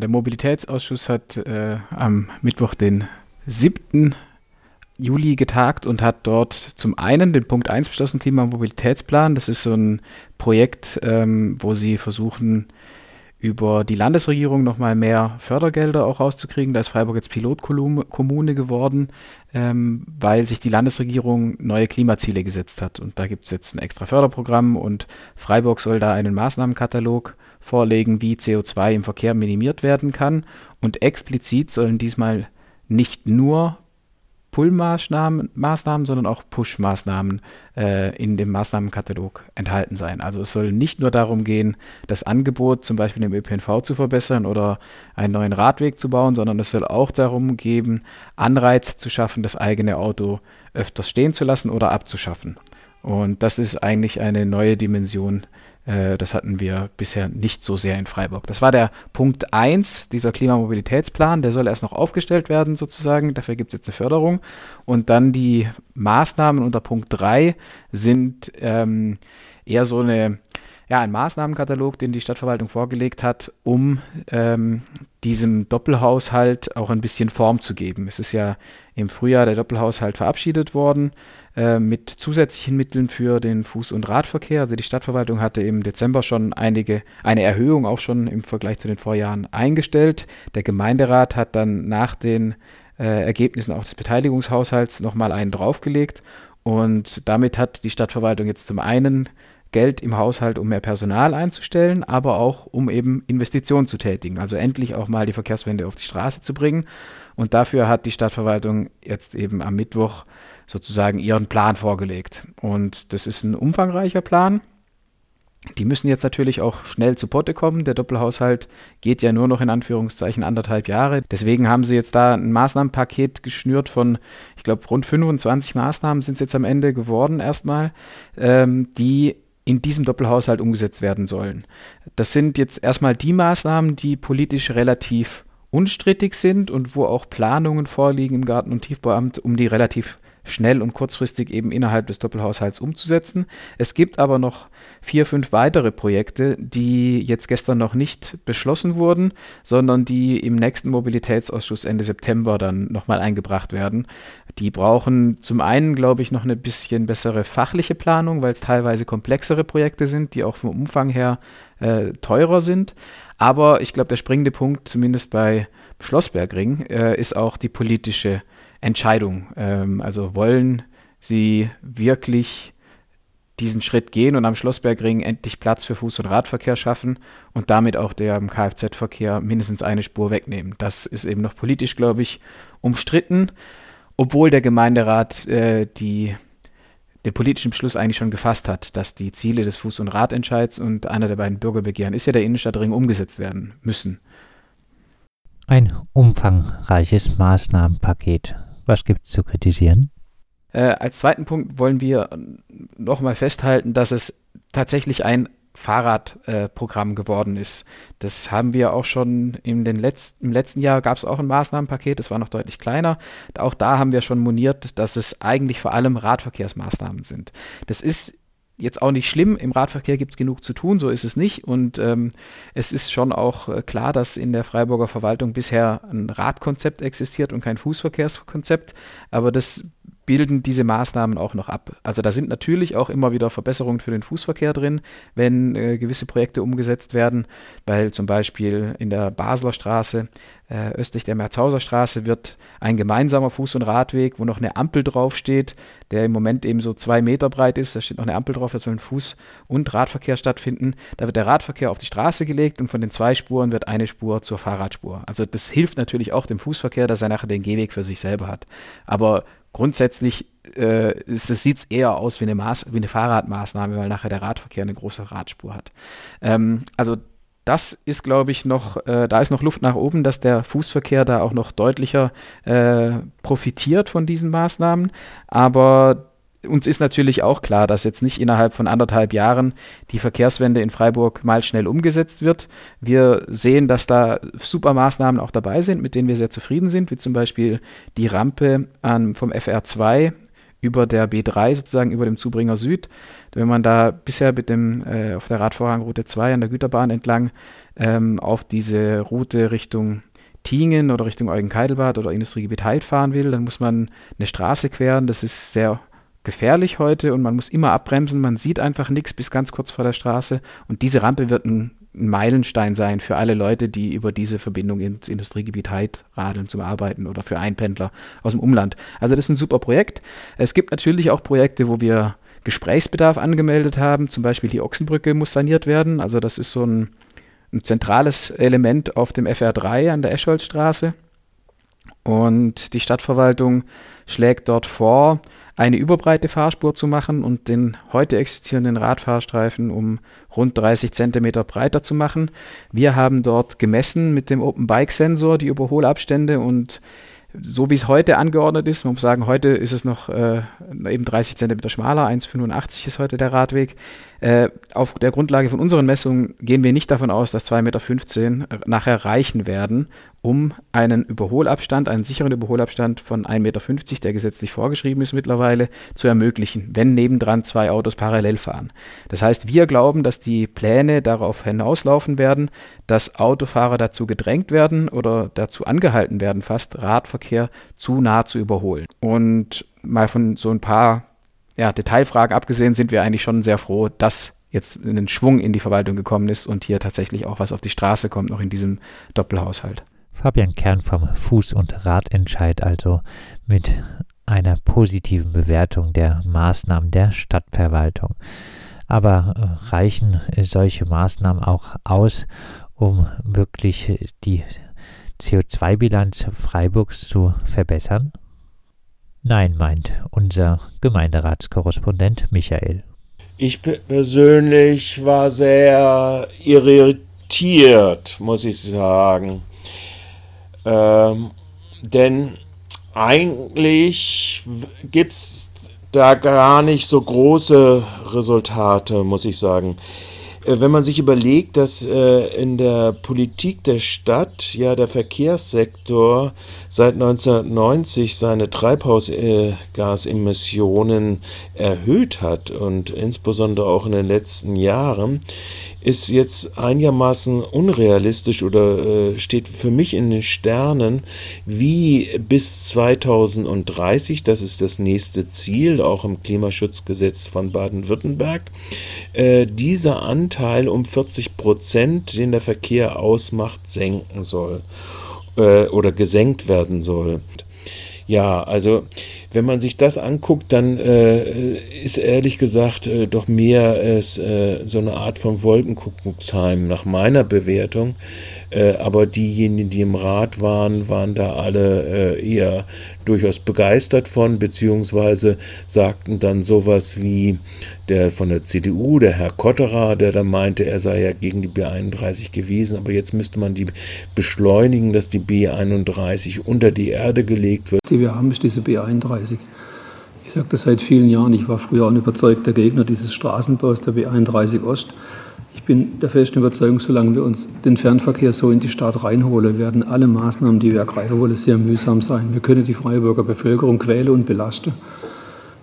Der Mobilitätsausschuss hat äh, am Mittwoch den 7. Juli getagt und hat dort zum einen den Punkt 1 beschlossen, Klimamobilitätsplan. Das ist so ein Projekt, ähm, wo sie versuchen, über die Landesregierung nochmal mehr Fördergelder auch rauszukriegen. Da ist Freiburg jetzt Pilotkommune geworden, ähm, weil sich die Landesregierung neue Klimaziele gesetzt hat. Und da gibt es jetzt ein extra Förderprogramm und Freiburg soll da einen Maßnahmenkatalog vorlegen, wie CO2 im Verkehr minimiert werden kann. Und explizit sollen diesmal nicht nur Pull-Maßnahmen, Maßnahmen, sondern auch Push-Maßnahmen äh, in dem Maßnahmenkatalog enthalten sein. Also es soll nicht nur darum gehen, das Angebot zum Beispiel im ÖPNV zu verbessern oder einen neuen Radweg zu bauen, sondern es soll auch darum gehen, Anreize zu schaffen, das eigene Auto öfters stehen zu lassen oder abzuschaffen. Und das ist eigentlich eine neue Dimension äh, das hatten wir bisher nicht so sehr in Freiburg. Das war der Punkt 1, dieser Klimamobilitätsplan. Der soll erst noch aufgestellt werden, sozusagen. Dafür gibt es jetzt eine Förderung. Und dann die Maßnahmen unter Punkt 3 sind ähm, eher so eine, ja, ein Maßnahmenkatalog, den die Stadtverwaltung vorgelegt hat, um ähm, diesem Doppelhaushalt auch ein bisschen Form zu geben. Es ist ja im Frühjahr der Doppelhaushalt verabschiedet worden äh, mit zusätzlichen Mitteln für den Fuß- und Radverkehr. Also die Stadtverwaltung hatte im Dezember schon einige, eine Erhöhung auch schon im Vergleich zu den Vorjahren eingestellt. Der Gemeinderat hat dann nach den äh, Ergebnissen auch des Beteiligungshaushalts nochmal einen draufgelegt. Und damit hat die Stadtverwaltung jetzt zum einen Geld im Haushalt, um mehr Personal einzustellen, aber auch um eben Investitionen zu tätigen. Also endlich auch mal die Verkehrswende auf die Straße zu bringen. Und dafür hat die Stadtverwaltung jetzt eben am Mittwoch sozusagen ihren Plan vorgelegt. Und das ist ein umfangreicher Plan. Die müssen jetzt natürlich auch schnell zu Potte kommen. Der Doppelhaushalt geht ja nur noch in Anführungszeichen anderthalb Jahre. Deswegen haben sie jetzt da ein Maßnahmenpaket geschnürt von, ich glaube, rund 25 Maßnahmen sind es jetzt am Ende geworden erstmal, ähm, die in diesem Doppelhaushalt umgesetzt werden sollen. Das sind jetzt erstmal die Maßnahmen, die politisch relativ unstrittig sind und wo auch Planungen vorliegen im Garten- und Tiefbauamt, um die relativ schnell und kurzfristig eben innerhalb des Doppelhaushalts umzusetzen. Es gibt aber noch vier, fünf weitere Projekte, die jetzt gestern noch nicht beschlossen wurden, sondern die im nächsten Mobilitätsausschuss Ende September dann nochmal eingebracht werden. Die brauchen zum einen, glaube ich, noch eine bisschen bessere fachliche Planung, weil es teilweise komplexere Projekte sind, die auch vom Umfang her äh, teurer sind. Aber ich glaube, der springende Punkt, zumindest bei Schlossbergring, äh, ist auch die politische Entscheidung. Ähm, also wollen sie wirklich diesen Schritt gehen und am Schlossbergring endlich Platz für Fuß- und Radverkehr schaffen und damit auch der Kfz-Verkehr mindestens eine Spur wegnehmen. Das ist eben noch politisch, glaube ich, umstritten, obwohl der Gemeinderat äh, die, den politischen Beschluss eigentlich schon gefasst hat, dass die Ziele des Fuß- und Radentscheids und einer der beiden Bürgerbegehren ist ja der Innenstadtring umgesetzt werden müssen. Ein umfangreiches Maßnahmenpaket. Was gibt es zu kritisieren? Äh, als zweiten Punkt wollen wir nochmal festhalten, dass es tatsächlich ein Fahrradprogramm äh, geworden ist. Das haben wir auch schon in den letzten, im letzten Jahr gab es auch ein Maßnahmenpaket, das war noch deutlich kleiner. Auch da haben wir schon moniert, dass es eigentlich vor allem Radverkehrsmaßnahmen sind. Das ist jetzt auch nicht schlimm. Im Radverkehr gibt es genug zu tun, so ist es nicht. Und ähm, es ist schon auch äh, klar, dass in der Freiburger Verwaltung bisher ein Radkonzept existiert und kein Fußverkehrskonzept. Aber das bilden diese Maßnahmen auch noch ab. Also da sind natürlich auch immer wieder Verbesserungen für den Fußverkehr drin, wenn äh, gewisse Projekte umgesetzt werden, weil zum Beispiel in der Basler Straße äh, östlich der Merzhauser Straße wird ein gemeinsamer Fuß- und Radweg, wo noch eine Ampel draufsteht, der im Moment eben so zwei Meter breit ist, da steht noch eine Ampel drauf, da soll ein Fuß- und Radverkehr stattfinden. Da wird der Radverkehr auf die Straße gelegt und von den zwei Spuren wird eine Spur zur Fahrradspur. Also das hilft natürlich auch dem Fußverkehr, dass er nachher den Gehweg für sich selber hat. Aber grundsätzlich äh, sieht es eher aus wie eine, Maß, wie eine Fahrradmaßnahme, weil nachher der Radverkehr eine große Radspur hat. Ähm, also das ist, glaube ich, noch, äh, da ist noch Luft nach oben, dass der Fußverkehr da auch noch deutlicher äh, profitiert von diesen Maßnahmen. Aber uns ist natürlich auch klar, dass jetzt nicht innerhalb von anderthalb Jahren die Verkehrswende in Freiburg mal schnell umgesetzt wird. Wir sehen, dass da super Maßnahmen auch dabei sind, mit denen wir sehr zufrieden sind, wie zum Beispiel die Rampe an, vom FR2 über der B3 sozusagen über dem Zubringer Süd. Wenn man da bisher mit dem äh, auf der Radvorrangroute 2 an der Güterbahn entlang ähm, auf diese Route Richtung Tingen oder Richtung Eugen-Keidelbad oder Industriegebiet Heid fahren will, dann muss man eine Straße queren. Das ist sehr gefährlich heute und man muss immer abbremsen. Man sieht einfach nichts bis ganz kurz vor der Straße. Und diese Rampe wird ein, ein Meilenstein sein für alle Leute, die über diese Verbindung ins Industriegebiet Heid radeln zum Arbeiten oder für Einpendler aus dem Umland. Also das ist ein super Projekt. Es gibt natürlich auch Projekte, wo wir Gesprächsbedarf angemeldet haben. Zum Beispiel die Ochsenbrücke muss saniert werden. Also das ist so ein ein zentrales Element auf dem FR3 an der Escholzstraße. Und die Stadtverwaltung schlägt dort vor, eine überbreite Fahrspur zu machen und den heute existierenden Radfahrstreifen um rund 30 Zentimeter breiter zu machen. Wir haben dort gemessen mit dem Open Bike Sensor die Überholabstände und so wie es heute angeordnet ist, man muss sagen, heute ist es noch äh, eben 30 Zentimeter schmaler, 1,85 ist heute der Radweg. Äh, auf der Grundlage von unseren Messungen gehen wir nicht davon aus, dass 2,15 Meter nachher reichen werden, um einen Überholabstand, einen sicheren Überholabstand von 1,50 Meter, der gesetzlich vorgeschrieben ist mittlerweile, zu ermöglichen, wenn nebendran zwei Autos parallel fahren. Das heißt, wir glauben, dass die Pläne darauf hinauslaufen werden, dass Autofahrer dazu gedrängt werden oder dazu angehalten werden, fast Radverkehr zu nah zu überholen. Und mal von so ein paar ja, Detailfragen abgesehen, sind wir eigentlich schon sehr froh, dass jetzt ein Schwung in die Verwaltung gekommen ist und hier tatsächlich auch was auf die Straße kommt, noch in diesem Doppelhaushalt. Fabian Kern vom Fuß- und Radentscheid also mit einer positiven Bewertung der Maßnahmen der Stadtverwaltung. Aber äh, reichen solche Maßnahmen auch aus, um wirklich die CO2-Bilanz Freiburgs zu verbessern? Nein, meint unser Gemeinderatskorrespondent Michael. Ich persönlich war sehr irritiert, muss ich sagen. Ähm, denn eigentlich gibt es da gar nicht so große Resultate, muss ich sagen. Äh, wenn man sich überlegt, dass äh, in der Politik der Stadt ja der Verkehrssektor seit 1990 seine Treibhausgasemissionen erhöht hat und insbesondere auch in den letzten Jahren, ist jetzt einigermaßen unrealistisch oder äh, steht für mich in den Sternen, wie bis 2030, das ist das nächste Ziel, auch im Klimaschutzgesetz von Baden-Württemberg, dieser Anteil um 40 Prozent, den der Verkehr ausmacht, senken soll äh, oder gesenkt werden soll. Ja, also wenn man sich das anguckt, dann äh, ist ehrlich gesagt äh, doch mehr äh, so eine Art von Wolkenkuckucksheim nach meiner Bewertung. Äh, aber diejenigen, die im Rat waren, waren da alle äh, eher durchaus begeistert von, beziehungsweise sagten dann sowas wie der von der CDU, der Herr Kotterer, der dann meinte, er sei ja gegen die B31 gewesen, aber jetzt müsste man die beschleunigen, dass die B31 unter die Erde gelegt wird. Wir haben, diese B31. Ich sage das seit vielen Jahren. Ich war früher ein überzeugter Gegner dieses Straßenbaus der B31 Ost. Ich bin der festen Überzeugung, solange wir uns den Fernverkehr so in die Stadt reinholen, werden alle Maßnahmen, die wir ergreifen wollen, sehr mühsam sein. Wir können die Freiburger Bevölkerung quälen und belasten.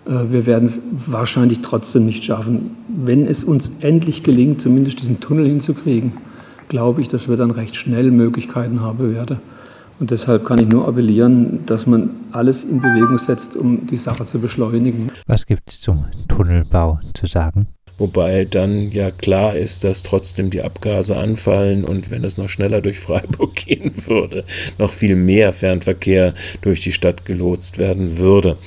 Äh, wir werden es wahrscheinlich trotzdem nicht schaffen. Wenn es uns endlich gelingt, zumindest diesen Tunnel hinzukriegen, glaube ich, dass wir dann recht schnell Möglichkeiten haben werden. Und deshalb kann ich nur appellieren, dass man alles in Bewegung setzt, um die Sache zu beschleunigen. Was gibt es zum Tunnelbau zu sagen? Wobei dann ja klar ist, dass trotzdem die Abgase anfallen und wenn es noch schneller durch Freiburg gehen würde, noch viel mehr Fernverkehr durch die Stadt gelotst werden würde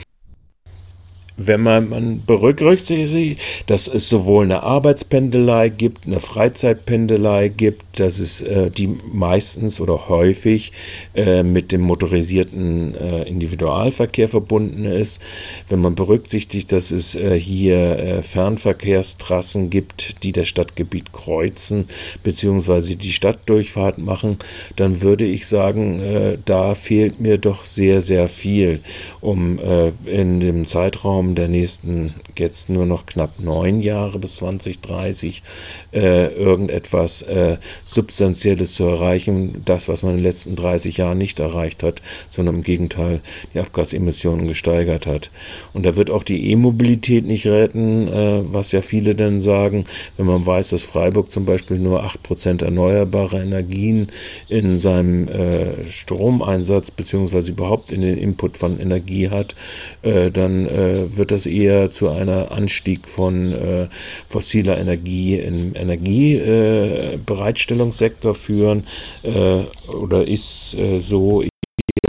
wenn man, man berücksichtigt, dass es sowohl eine Arbeitspendelei gibt, eine Freizeitpendelei gibt, dass es äh, die meistens oder häufig äh, mit dem motorisierten äh, Individualverkehr verbunden ist, wenn man berücksichtigt, dass es äh, hier äh, Fernverkehrstrassen gibt, die das Stadtgebiet kreuzen bzw. die Stadtdurchfahrt machen, dann würde ich sagen, äh, da fehlt mir doch sehr, sehr viel, um in dem Zeitraum der nächsten jetzt nur noch knapp neun Jahre bis 2030 äh, irgendetwas äh, Substanzielles zu erreichen, das, was man in den letzten 30 Jahren nicht erreicht hat, sondern im Gegenteil die Abgasemissionen gesteigert hat. Und da wird auch die E-Mobilität nicht retten, äh, was ja viele dann sagen, wenn man weiß, dass Freiburg zum Beispiel nur 8% erneuerbare Energien in seinem äh, Stromeinsatz beziehungsweise überhaupt in den Input von Energie hat, äh, dann äh, wird das eher zu einer Anstieg von äh, fossiler Energie im Energiebereitstellungssektor führen äh, oder ist äh, so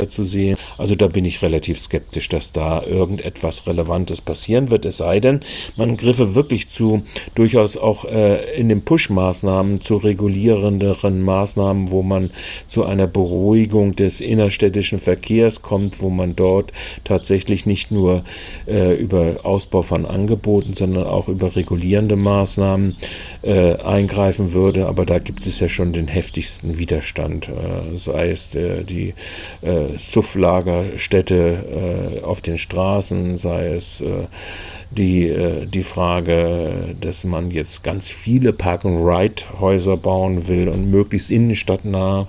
zu sehen. Also da bin ich relativ skeptisch, dass da irgendetwas Relevantes passieren wird. Es sei denn, man griffe wirklich zu durchaus auch äh, in den Push-Maßnahmen zu regulierenderen Maßnahmen, wo man zu einer Beruhigung des innerstädtischen Verkehrs kommt, wo man dort tatsächlich nicht nur äh, über Ausbau von Angeboten, sondern auch über regulierende Maßnahmen äh, eingreifen würde. Aber da gibt es ja schon den heftigsten Widerstand, äh, sei es äh, die äh, Sufflagerstätte äh, auf den Straßen, sei es äh, die, äh, die Frage, dass man jetzt ganz viele Park-and-Ride-Häuser bauen will und möglichst innenstadtnah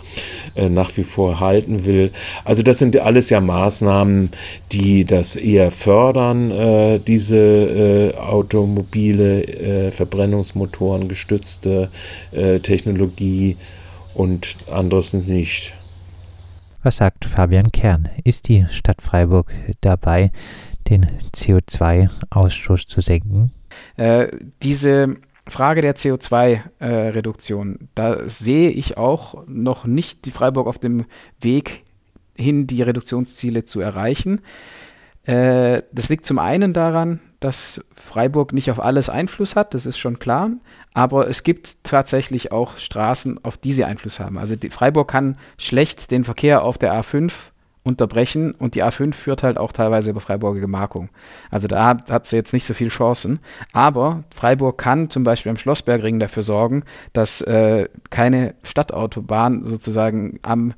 äh, nach wie vor halten will. Also das sind alles ja Maßnahmen, die das eher fördern, äh, diese automobile, Verbrennungsmotoren gestützte Technologie und anderes nicht. Was sagt Fabian Kern? Ist die Stadt Freiburg dabei, den CO2-Ausstoß zu senken? Äh, diese Frage der CO2-Reduktion, äh, da sehe ich auch noch nicht die Freiburg auf dem Weg hin, die Reduktionsziele zu erreichen. Äh, das liegt zum einen daran, dass Freiburg nicht auf alles Einfluss hat, das ist schon klar. Aber es gibt tatsächlich auch Straßen, auf die sie Einfluss haben. Also Freiburg kann schlecht den Verkehr auf der A5 unterbrechen und die A5 führt halt auch teilweise über Freiburger Gemarkung. Also da hat, hat sie jetzt nicht so viele Chancen. Aber Freiburg kann zum Beispiel am Schlossbergring dafür sorgen, dass äh, keine Stadtautobahn sozusagen am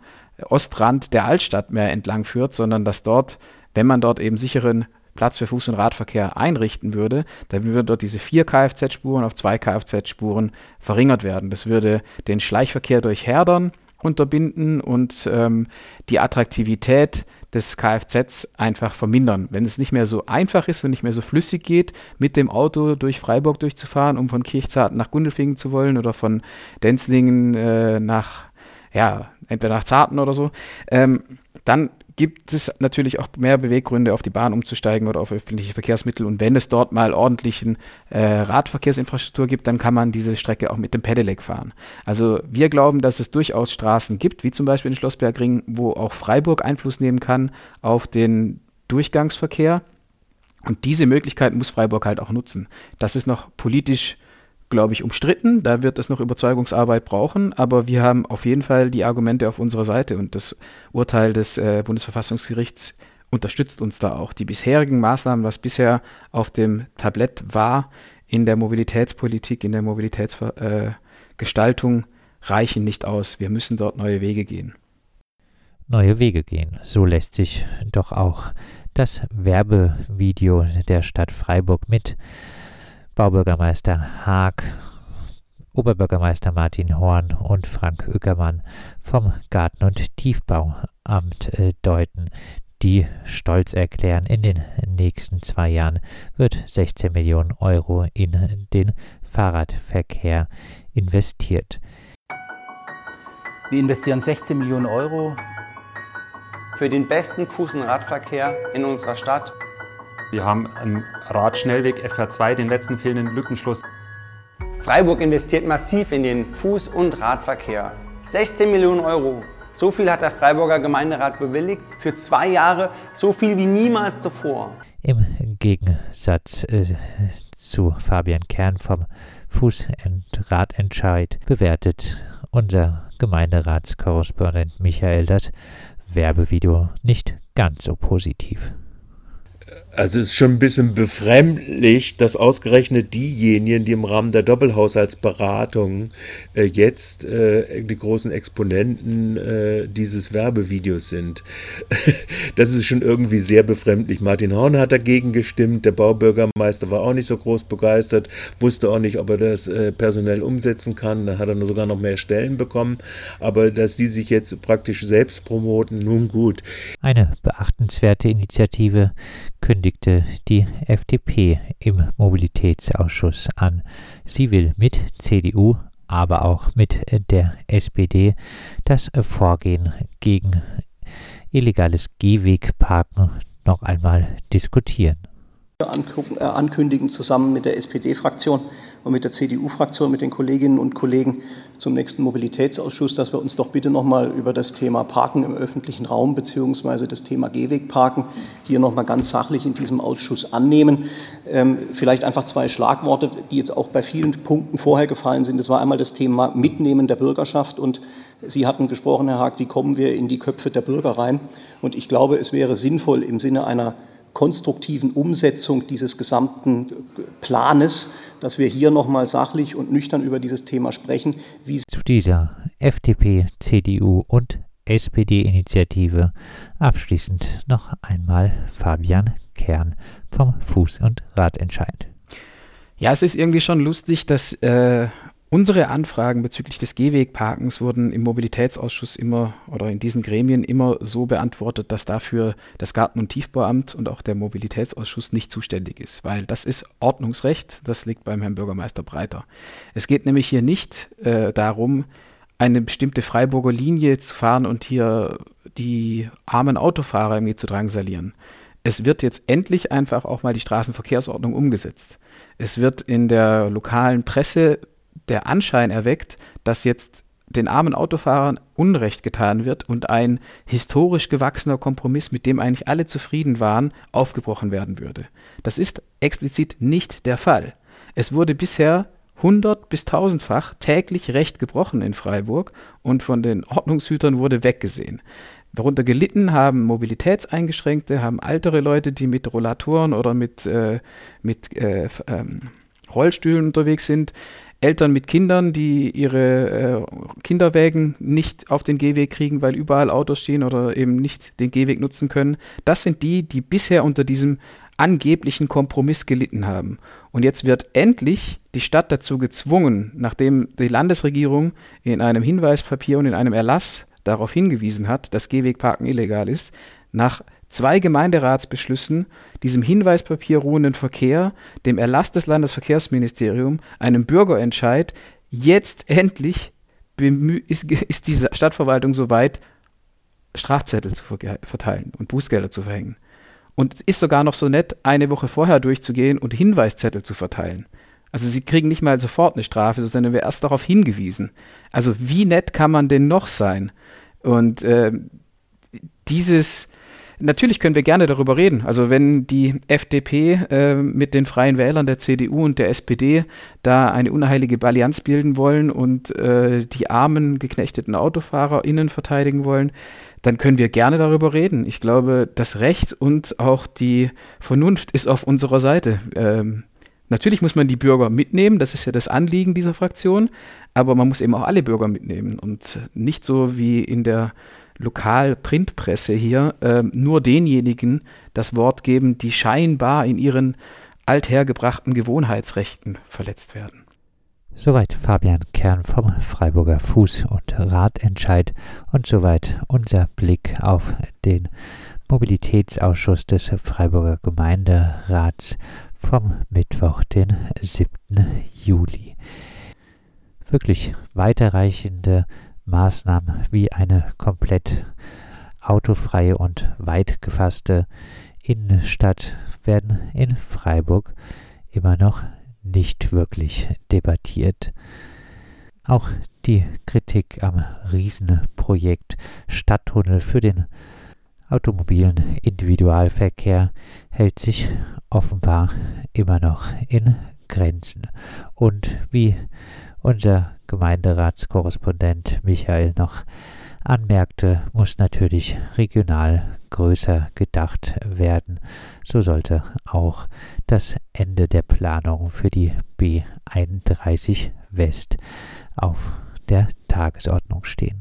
Ostrand der Altstadt mehr entlang führt, sondern dass dort, wenn man dort eben sicheren Platz für Fuß- und Radverkehr einrichten würde, dann würden dort diese vier Kfz-Spuren auf zwei Kfz-Spuren verringert werden. Das würde den Schleichverkehr durch Herdern unterbinden und ähm, die Attraktivität des Kfz einfach vermindern. Wenn es nicht mehr so einfach ist und nicht mehr so flüssig geht, mit dem Auto durch Freiburg durchzufahren, um von Kirchzarten nach Gundelfingen zu wollen oder von Denzlingen äh, nach, ja, entweder nach Zarten oder so, ähm, dann gibt es natürlich auch mehr Beweggründe, auf die Bahn umzusteigen oder auf öffentliche Verkehrsmittel. Und wenn es dort mal ordentlichen äh, Radverkehrsinfrastruktur gibt, dann kann man diese Strecke auch mit dem Pedelec fahren. Also wir glauben, dass es durchaus Straßen gibt, wie zum Beispiel den Schlossbergring, wo auch Freiburg Einfluss nehmen kann auf den Durchgangsverkehr. Und diese Möglichkeit muss Freiburg halt auch nutzen. Das ist noch politisch glaube ich, umstritten. Da wird es noch Überzeugungsarbeit brauchen, aber wir haben auf jeden Fall die Argumente auf unserer Seite und das Urteil des äh, Bundesverfassungsgerichts unterstützt uns da auch. Die bisherigen Maßnahmen, was bisher auf dem Tablett war in der Mobilitätspolitik, in der Mobilitätsgestaltung, äh, reichen nicht aus. Wir müssen dort neue Wege gehen. Neue Wege gehen. So lässt sich doch auch das Werbevideo der Stadt Freiburg mit Baubürgermeister Haag, Oberbürgermeister Martin Horn und Frank Ueckermann vom Garten- und Tiefbauamt äh, deuten, die stolz erklären, in den nächsten zwei Jahren wird 16 Millionen Euro in den Fahrradverkehr investiert. Wir investieren 16 Millionen Euro für den besten Fuß- und Radverkehr in unserer Stadt. Wir haben einen Radschnellweg FR2, den letzten fehlenden Lückenschluss. Freiburg investiert massiv in den Fuß- und Radverkehr. 16 Millionen Euro. So viel hat der Freiburger Gemeinderat bewilligt. Für zwei Jahre so viel wie niemals zuvor. Im Gegensatz äh, zu Fabian Kern vom Fuß- und Radentscheid bewertet unser Gemeinderatskorrespondent Michael das Werbevideo nicht ganz so positiv. Also es ist schon ein bisschen befremdlich, dass ausgerechnet diejenigen, die im Rahmen der Doppelhaushaltsberatung äh, jetzt äh, die großen Exponenten äh, dieses Werbevideos sind. das ist schon irgendwie sehr befremdlich. Martin Horn hat dagegen gestimmt, der Baubürgermeister war auch nicht so groß begeistert, wusste auch nicht, ob er das äh, personell umsetzen kann. Da hat er sogar noch mehr Stellen bekommen. Aber dass die sich jetzt praktisch selbst promoten, nun gut. Eine beachtenswerte Initiative kündigte die FDP im Mobilitätsausschuss an. Sie will mit CDU, aber auch mit der SPD das Vorgehen gegen illegales Gehwegparken noch einmal diskutieren. Äh, ankündigen zusammen mit der SPD-Fraktion und mit der CDU-Fraktion, mit den Kolleginnen und Kollegen zum nächsten Mobilitätsausschuss, dass wir uns doch bitte nochmal über das Thema Parken im öffentlichen Raum beziehungsweise das Thema Gehwegparken hier nochmal ganz sachlich in diesem Ausschuss annehmen. Ähm, vielleicht einfach zwei Schlagworte, die jetzt auch bei vielen Punkten vorher gefallen sind. Das war einmal das Thema Mitnehmen der Bürgerschaft und Sie hatten gesprochen, Herr Haag, wie kommen wir in die Köpfe der Bürger rein? Und ich glaube, es wäre sinnvoll im Sinne einer konstruktiven Umsetzung dieses gesamten Planes, dass wir hier nochmal sachlich und nüchtern über dieses Thema sprechen. Wie Zu dieser FDP, CDU und SPD-Initiative abschließend noch einmal Fabian Kern vom Fuß- und Radentscheid. Ja, es ist irgendwie schon lustig, dass äh, Unsere Anfragen bezüglich des Gehwegparkens wurden im Mobilitätsausschuss immer oder in diesen Gremien immer so beantwortet, dass dafür das Garten- und Tiefbauamt und auch der Mobilitätsausschuss nicht zuständig ist, weil das ist Ordnungsrecht, das liegt beim Herrn Bürgermeister Breiter. Es geht nämlich hier nicht äh, darum, eine bestimmte Freiburger Linie zu fahren und hier die armen Autofahrer irgendwie zu drangsalieren. Es wird jetzt endlich einfach auch mal die Straßenverkehrsordnung umgesetzt. Es wird in der lokalen Presse der Anschein erweckt, dass jetzt den armen Autofahrern Unrecht getan wird und ein historisch gewachsener Kompromiss, mit dem eigentlich alle zufrieden waren, aufgebrochen werden würde. Das ist explizit nicht der Fall. Es wurde bisher hundert- bis tausendfach täglich Recht gebrochen in Freiburg und von den Ordnungshütern wurde weggesehen. Darunter gelitten haben Mobilitätseingeschränkte, haben ältere Leute, die mit Rollatoren oder mit, äh, mit äh, ähm, Rollstühlen unterwegs sind. Eltern mit Kindern, die ihre äh, Kinderwägen nicht auf den Gehweg kriegen, weil überall Autos stehen oder eben nicht den Gehweg nutzen können. Das sind die, die bisher unter diesem angeblichen Kompromiss gelitten haben. Und jetzt wird endlich die Stadt dazu gezwungen, nachdem die Landesregierung in einem Hinweispapier und in einem Erlass darauf hingewiesen hat, dass Gehwegparken illegal ist, nach zwei Gemeinderatsbeschlüssen, diesem Hinweispapier ruhenden Verkehr, dem Erlass des Landesverkehrsministeriums, einem Bürgerentscheid, jetzt endlich ist, ist die Stadtverwaltung soweit, Strafzettel zu verteilen und Bußgelder zu verhängen. Und es ist sogar noch so nett, eine Woche vorher durchzugehen und Hinweiszettel zu verteilen. Also sie kriegen nicht mal sofort eine Strafe, sondern wir erst darauf hingewiesen. Also wie nett kann man denn noch sein? Und äh, dieses, Natürlich können wir gerne darüber reden. Also wenn die FDP äh, mit den Freien Wählern der CDU und der SPD da eine unheilige Allianz bilden wollen und äh, die armen, geknechteten AutofahrerInnen verteidigen wollen, dann können wir gerne darüber reden. Ich glaube, das Recht und auch die Vernunft ist auf unserer Seite. Ähm, natürlich muss man die Bürger mitnehmen, das ist ja das Anliegen dieser Fraktion, aber man muss eben auch alle Bürger mitnehmen und nicht so wie in der Lokal-Printpresse hier äh, nur denjenigen das Wort geben, die scheinbar in ihren althergebrachten Gewohnheitsrechten verletzt werden. Soweit Fabian Kern vom Freiburger Fuß- und Radentscheid und soweit unser Blick auf den Mobilitätsausschuss des Freiburger Gemeinderats vom Mittwoch, den 7. Juli. Wirklich weiterreichende Maßnahmen wie eine komplett autofreie und weit gefasste Innenstadt werden in Freiburg immer noch nicht wirklich debattiert. Auch die Kritik am Riesenprojekt Stadttunnel für den automobilen Individualverkehr hält sich offenbar immer noch in Grenzen. Und wie unser Gemeinderatskorrespondent Michael noch anmerkte, muss natürlich regional größer gedacht werden. So sollte auch das Ende der Planung für die B31 West auf der Tagesordnung stehen.